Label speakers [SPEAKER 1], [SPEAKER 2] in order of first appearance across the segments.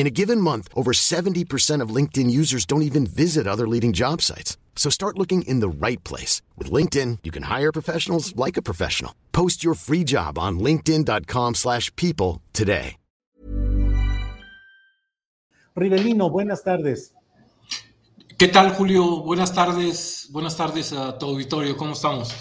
[SPEAKER 1] In a given month, over 70% of LinkedIn users don't even visit other leading job sites. So start looking in the right place. With LinkedIn, you can hire professionals like a professional. Post your free job on linkedin.com slash people today.
[SPEAKER 2] Rivelino, buenas tardes.
[SPEAKER 3] ¿Qué tal, Julio? Buenas tardes. Buenas tardes a tu auditorio. ¿Cómo estamos?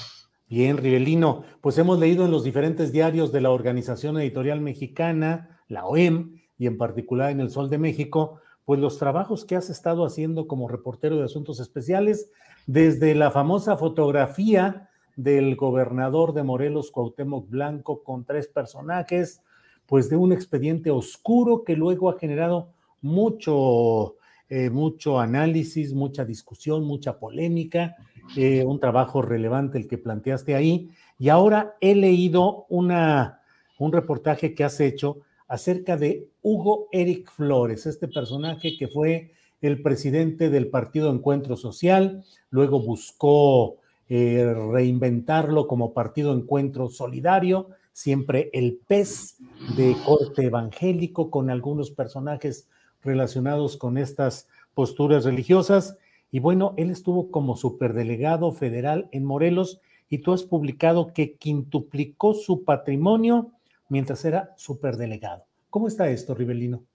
[SPEAKER 2] Bien, Rivelino. Pues hemos leído en los diferentes diarios de la Organización Editorial Mexicana, la OEM, y en particular en el Sol de México, pues los trabajos que has estado haciendo como reportero de asuntos especiales, desde la famosa fotografía del gobernador de Morelos, Cuauhtémoc Blanco, con tres personajes, pues de un expediente oscuro que luego ha generado mucho, eh, mucho análisis, mucha discusión, mucha polémica, eh, un trabajo relevante el que planteaste ahí. Y ahora he leído una, un reportaje que has hecho acerca de Hugo Eric Flores, este personaje que fue el presidente del Partido Encuentro Social, luego buscó eh, reinventarlo como Partido Encuentro Solidario, siempre el pez de corte evangélico con algunos personajes relacionados con estas posturas religiosas. Y bueno, él estuvo como superdelegado federal en Morelos y tú has publicado que quintuplicó su patrimonio mientras era superdelegado. ¿Cómo está esto, Rivelino?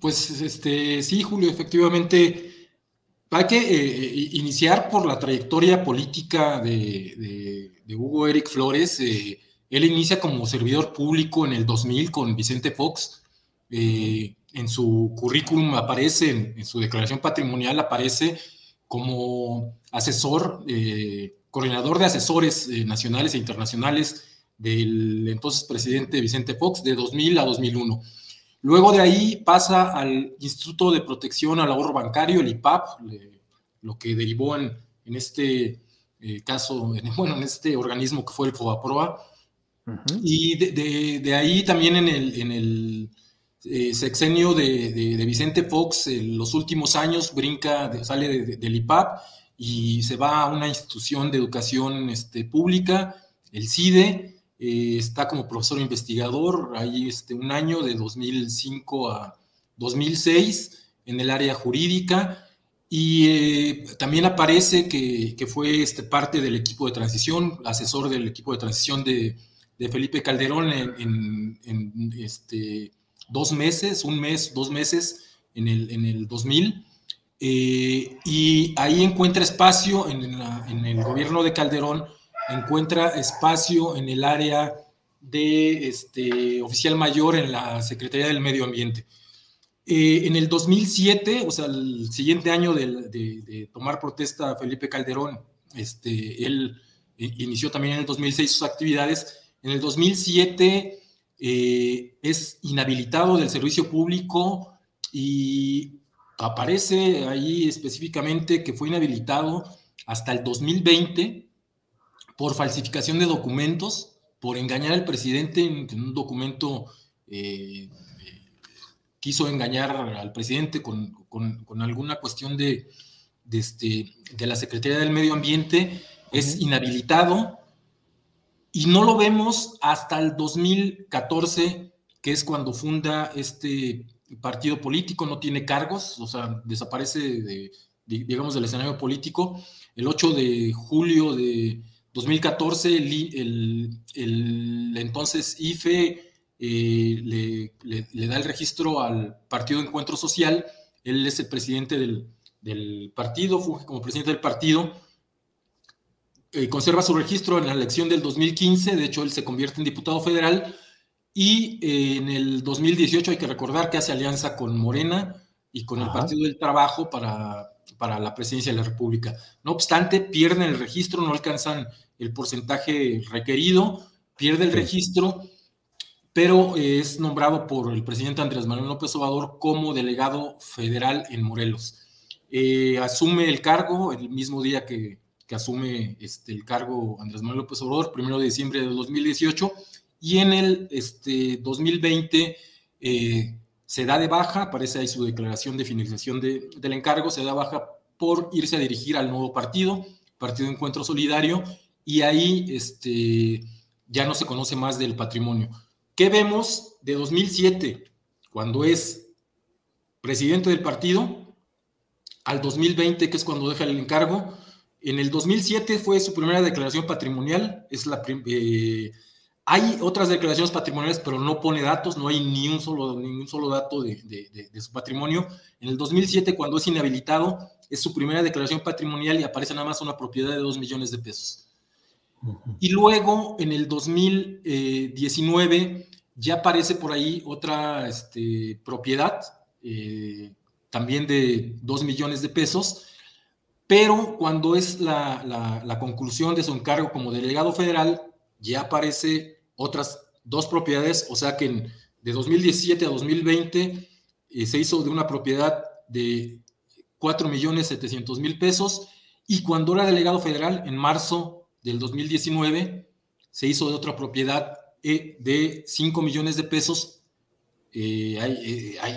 [SPEAKER 3] Pues este, sí, Julio, efectivamente, hay que eh, iniciar por la trayectoria política de, Hugo Eric Flores. Eh, él inicia como servidor público en el 2000 con Vicente Fox. Eh, en su currículum aparece, en, su declaración patrimonial aparece como asesor, coordinador de asesores nacionales e internacionales del entonces presidente Vicente Fox de 2000 a 2001. Luego de ahí pasa al Instituto de Protección al Ahorro Bancario, el IPAP, lo que derivó en, este eh, caso, bueno, en este organismo que fue el FOBAPROA. Y de, ahí también en el, en el eh, sexenio de, Vicente Fox, en los últimos años, brinca, sale del IPAP y se va a una institución de educación este, pública, el CIDE, eh, está como profesor investigador, ahí este, un año de 2005 a 2006 en el área jurídica y eh, también aparece que, fue este, parte del equipo de transición, asesor del equipo de transición de, Felipe Calderón en, este, dos meses, un mes, dos meses en el, en el 2000. Eh, y ahí encuentra espacio en, en el gobierno de Calderón encuentra espacio en el área de este, oficial mayor en la Secretaría del Medio Ambiente. Eh, en el 2007, o sea, el siguiente año de, tomar protesta Felipe Calderón, este, él inició también en el 2006 sus actividades. En el 2007 eh, es inhabilitado del servicio público y aparece ahí específicamente que fue inhabilitado hasta el 2020 por falsificación de documentos, por engañar al presidente en, un documento, eh, eh, quiso engañar al presidente con, alguna cuestión de, este, de, la Secretaría del Medio Ambiente, es inhabilitado y no lo vemos hasta el 2014, que es cuando funda este partido político, no tiene cargos, o sea, desaparece, de, digamos, del escenario político. El 8 de julio de 2014, el, entonces IFE eh, le, da el registro al Partido Encuentro Social. Él es el presidente del, del partido, funge como presidente del partido. Eh, conserva su registro en la elección del 2015, de hecho él se convierte en diputado federal. Y eh, en el 2018 hay que recordar que hace alianza con Morena y con el Partido del Trabajo para, para la presidencia de la República. No obstante, pierden el registro, no alcanzan el porcentaje requerido, pierde el registro, pero es nombrado por el presidente Andrés Manuel López Obrador como delegado federal en Morelos. Eh, asume el cargo el mismo día que, que asume este, el cargo Andrés Manuel López Obrador, primero de diciembre de 2018, y en el este, 2020 eh, se da de baja, aparece ahí su declaración de finalización de, del encargo, se da baja por irse a dirigir al nuevo partido, Partido Encuentro Solidario, y ahí este, ya no se conoce más del patrimonio. ¿Qué vemos de 2007, cuando es presidente del partido, al 2020, que es cuando deja el encargo? En el 2007 fue su primera declaración patrimonial, es la eh, hay otras declaraciones patrimoniales, pero no pone datos, no hay ni un solo, ningún solo dato de, su patrimonio. En el 2007, cuando es inhabilitado, es su primera declaración patrimonial y aparece nada más una propiedad de 2 millones de pesos. Y luego, en el 2019, ya aparece por ahí otra este, propiedad, eh, también de 2 millones de pesos, pero cuando es la, la conclusión de su encargo como delegado federal, ya aparece otras dos propiedades, o sea que de 2017 a 2020 eh, se hizo de una propiedad de 4 millones 700 mil pesos y cuando era delegado federal en marzo del 2019 se hizo de otra propiedad eh, de 5 millones de pesos. Eh,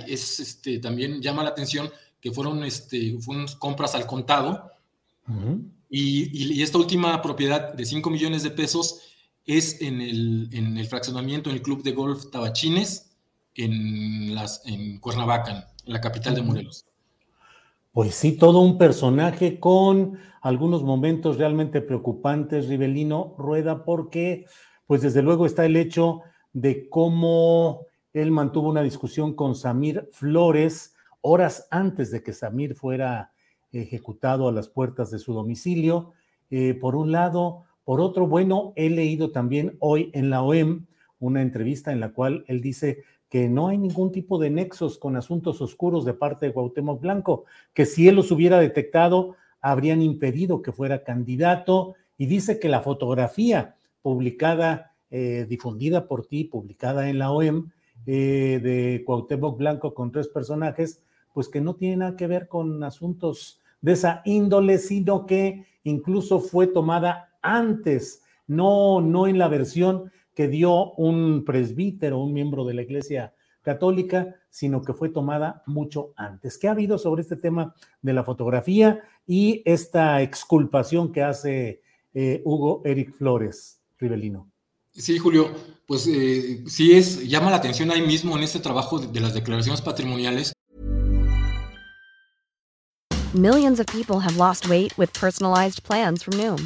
[SPEAKER 3] es, este, también llama la atención que fueron, este, fueron compras al contado y, y, esta última propiedad de 5 millones de pesos es en el, en el fraccionamiento, en el club de golf Tabachines, en, las, en Cuernavaca, en la capital de Morelos.
[SPEAKER 2] Pues sí, todo un personaje con algunos momentos realmente preocupantes, Rivelino Rueda, porque pues desde luego está el hecho de cómo él mantuvo una discusión con Samir Flores horas antes de que Samir fuera ejecutado a las puertas de su domicilio. Eh, por un lado, por otro, bueno, he leído también hoy en la OEM una entrevista en la cual él dice que no hay ningún tipo de nexos con asuntos oscuros de parte de Cuauhtémoc Blanco, que si él los hubiera detectado, habrían impedido que fuera candidato, y dice que la fotografía publicada, eh, difundida por ti, publicada en la OEM, eh, de Cuauhtémoc Blanco con tres personajes, pues que no tiene nada que ver con asuntos de esa índole, sino que incluso fue tomada antes, no, no en la versión que dio un presbítero, un miembro de la Iglesia Católica, sino que fue tomada mucho antes. ¿Qué ha habido sobre este tema de la fotografía y esta exculpación que hace eh, Hugo Eric Flores, Rivelino?
[SPEAKER 3] Sí, Julio, pues eh, sí es, llama la atención ahí mismo en este trabajo de, de las declaraciones patrimoniales.
[SPEAKER 4] Millions of people have lost weight with personalized plans from Noom.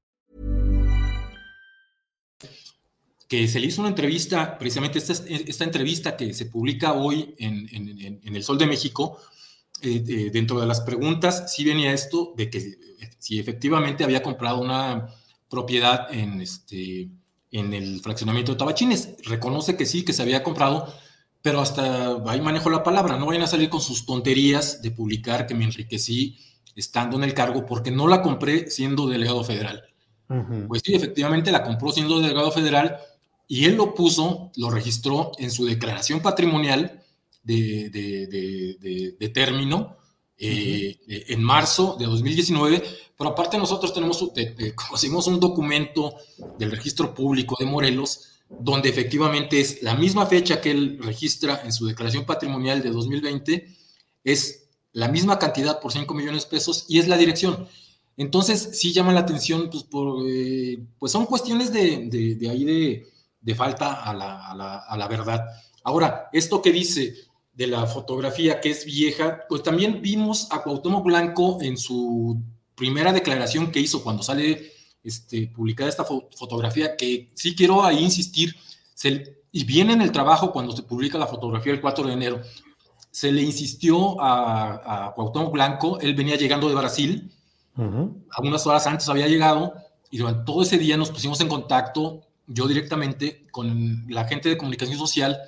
[SPEAKER 3] Que se le hizo una entrevista, precisamente esta, esta entrevista que se publica hoy en, en, El Sol de México, eh, eh, dentro de las preguntas, sí venía esto de que eh, si efectivamente había comprado una propiedad en, este, en el fraccionamiento de Tabachines. Reconoce que sí, que se había comprado, pero hasta ahí manejo la palabra, no vayan a salir con sus tonterías de publicar que me enriquecí estando en el cargo porque no la compré siendo delegado federal. Pues sí, efectivamente la compró siendo delegado federal y él lo puso, lo registró en su declaración patrimonial de, de, término eh, en marzo de 2019, pero aparte nosotros tenemos, conocimos un documento del registro público de Morelos donde efectivamente es la misma fecha que él registra en su declaración patrimonial de 2020, es la misma cantidad por 5 millones de pesos y es la dirección. Entonces, sí llama la atención, pues, por, eh, pues son cuestiones de, de, ahí de, falta a la, a, la, verdad. Ahora, esto que dice de la fotografía que es vieja, pues también vimos a Cuauhtémoc Blanco en su primera declaración que hizo cuando sale este, publicada esta fotografía, que sí quiero ahí insistir, y viene en el trabajo cuando se publica la fotografía el 4 de enero, se le insistió a, a Cuauhtémoc Blanco, él venía llegando de Brasil, algunas horas antes había llegado, y durante todo ese día nos pusimos en contacto, yo directamente, con la gente de comunicación social,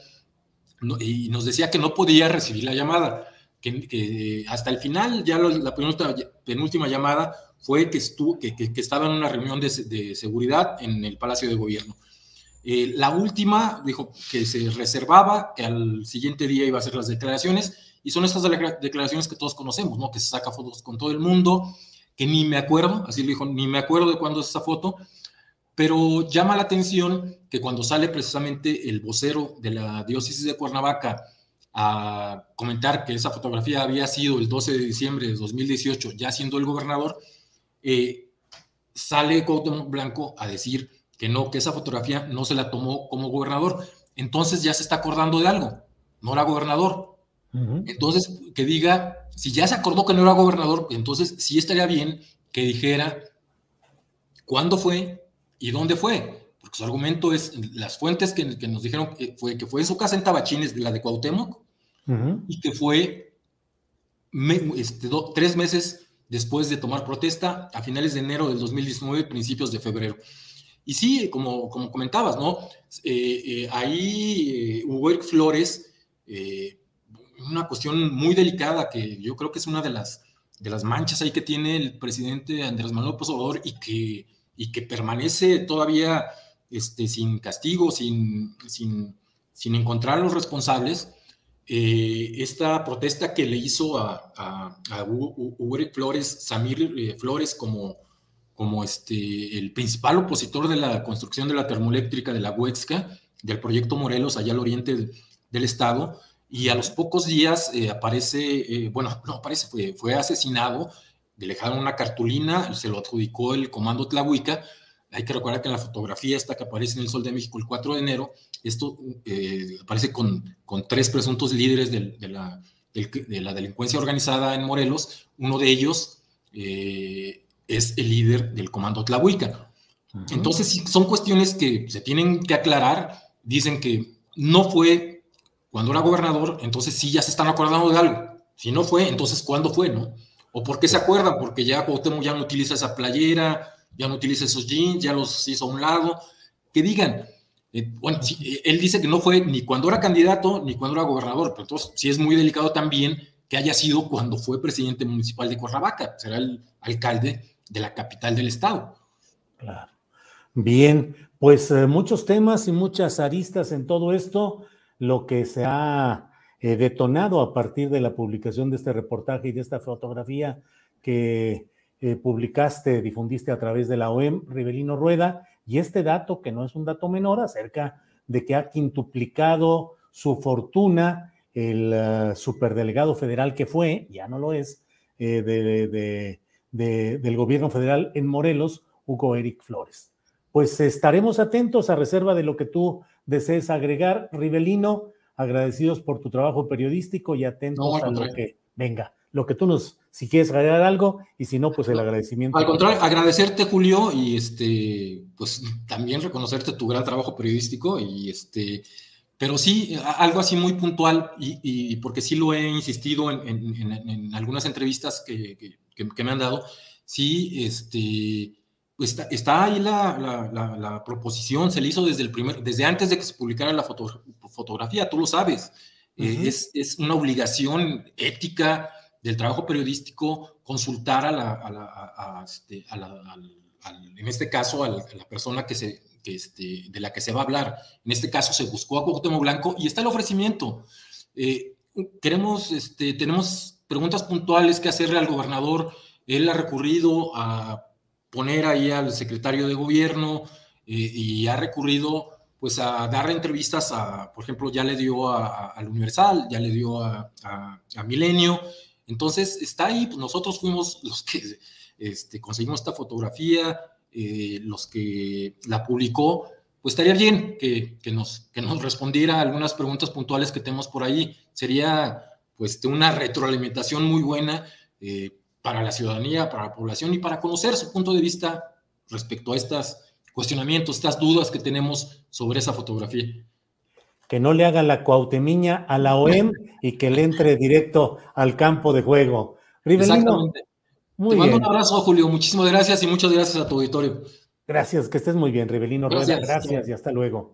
[SPEAKER 3] y nos decía que no podía recibir la llamada, que, hasta el final, ya la penúltima llamada, fue que, estuvo, que, que, estaba en una reunión de, seguridad en el Palacio de Gobierno. Eh, la última dijo que se reservaba, que al siguiente día iba a hacer las declaraciones, y son estas declaraciones que todos conocemos, ¿no? Que se saca fotos con todo el mundo, que ni me acuerdo, así le dijo, ni me acuerdo de cuándo es esa foto, pero llama la atención que cuando sale precisamente el vocero de la diócesis de Cuernavaca a comentar que esa fotografía había sido el 12 de diciembre de 2018, ya siendo el gobernador, eh, sale Cuauhtémoc Blanco a decir que no, que esa fotografía no se la tomó como gobernador. Entonces ya se está acordando de algo, no era gobernador. Entonces, que diga, si ya se acordó que no era gobernador, entonces sí estaría bien que dijera cuándo fue y dónde fue. Porque su argumento es, las fuentes que, nos dijeron que fue, que fue en su casa en Tabachines, de la de Cuauhtémoc, y que fue este, tres meses después de tomar protesta a finales de enero del 2019, principios de febrero. Y sí, como, como comentabas, ¿no? Eh, eh, ahí eh, Hugo Flores, una cuestión muy delicada que yo creo que es una de las, de las manchas ahí que tiene el presidente Andrés Manuel López Obrador y que, y que permanece todavía este, sin castigo, sin, sin, sin encontrar a los responsables, eh, esta protesta que le hizo a, a, Flores, Samir eh, Flores, como, como este, el principal opositor de la construcción de la termoeléctrica de la Huexca, del proyecto Morelos, allá al oriente del, estado, y a los pocos días eh, aparece, bueno, no aparece, fue, fue asesinado, le dejaron una cartulina, se lo adjudicó el comando Tlahuica, hay que recordar que en la fotografía esta que aparece en el Sol de México el 4 de enero, esto eh, aparece con, con, tres presuntos líderes de, la, de, la, delincuencia organizada en Morelos. Uno de ellos eh, es el líder del comando Tlahuica. Entonces, son cuestiones que se tienen que aclarar. Dicen que no fue cuando era gobernador, entonces sí ya se están acordando de algo. Si no fue, entonces ¿cuándo fue, no? ¿O por qué se acuerdan? Porque ya Cuauhtémoc ya no utiliza esa playera, ya no utiliza esos jeans, ya los hizo a un lado, que digan, eh, bueno, eh, él dice que no fue ni cuando era candidato ni cuando era gobernador, pero entonces sí es muy delicado también que haya sido cuando fue presidente municipal de Cuernavaca, será el alcalde de la capital del estado.
[SPEAKER 2] Claro. Bien, pues eh, muchos temas y muchas aristas en todo esto, lo que se ha detonado a partir de la publicación de este reportaje y de esta fotografía que eh, publicaste, difundiste a través de la OEM, Rivelino Rueda, y este dato, que no es un dato menor, acerca de que ha quintuplicado su fortuna el uh, superdelegado federal que fue, ya no lo es, eh, del gobierno federal en Morelos, Hugo Eric Flores. Pues estaremos atentos a reserva de lo que tú desees agregar, Rivelino, agradecidos por tu trabajo periodístico y atentos a lo que venga lo que tú nos, si quieres agregar algo, y si no, pues el agradecimiento.
[SPEAKER 3] Al contrario, agradecerte, Julio, y este, pues también reconocerte tu gran trabajo periodístico, y este, pero sí, algo así muy puntual, y, porque sí lo he insistido en, algunas entrevistas que, me han dado, sí, este, pues está, ahí la, proposición, se le hizo desde el primer, desde antes de que se publicara la fotografía, tú lo sabes, eh, es, es, una obligación ética del trabajo periodístico consultar a la, este, en este caso, a la persona que se, este, de la que se va a hablar. En este caso se buscó a Cuauhtémoc Blanco y está el ofrecimiento. Eh, queremos, este, tenemos preguntas puntuales que hacerle al gobernador. Él ha recurrido a poner ahí al secretario de gobierno eh, y ha recurrido pues a dar entrevistas a, por ejemplo, ya le dio al Universal, ya le dio a, Milenio, entonces está ahí, pues nosotros fuimos los que este, conseguimos esta fotografía, eh, los que la publicó, pues estaría bien que, nos, que nos respondiera algunas preguntas puntuales que tenemos por ahí. Sería pues una retroalimentación muy buena eh, para la ciudadanía, para la población y para conocer su punto de vista respecto a estos cuestionamientos, estas dudas que tenemos sobre esa fotografía.
[SPEAKER 2] Que no le haga la cuautemiña a la OEM y que le entre directo al campo de juego.
[SPEAKER 3] Exactamente. Te mando un abrazo, Julio. Muchísimas gracias y muchas gracias a tu auditorio.
[SPEAKER 2] Gracias, que estés muy bien, Rivelino Rueda. Gracias y hasta luego.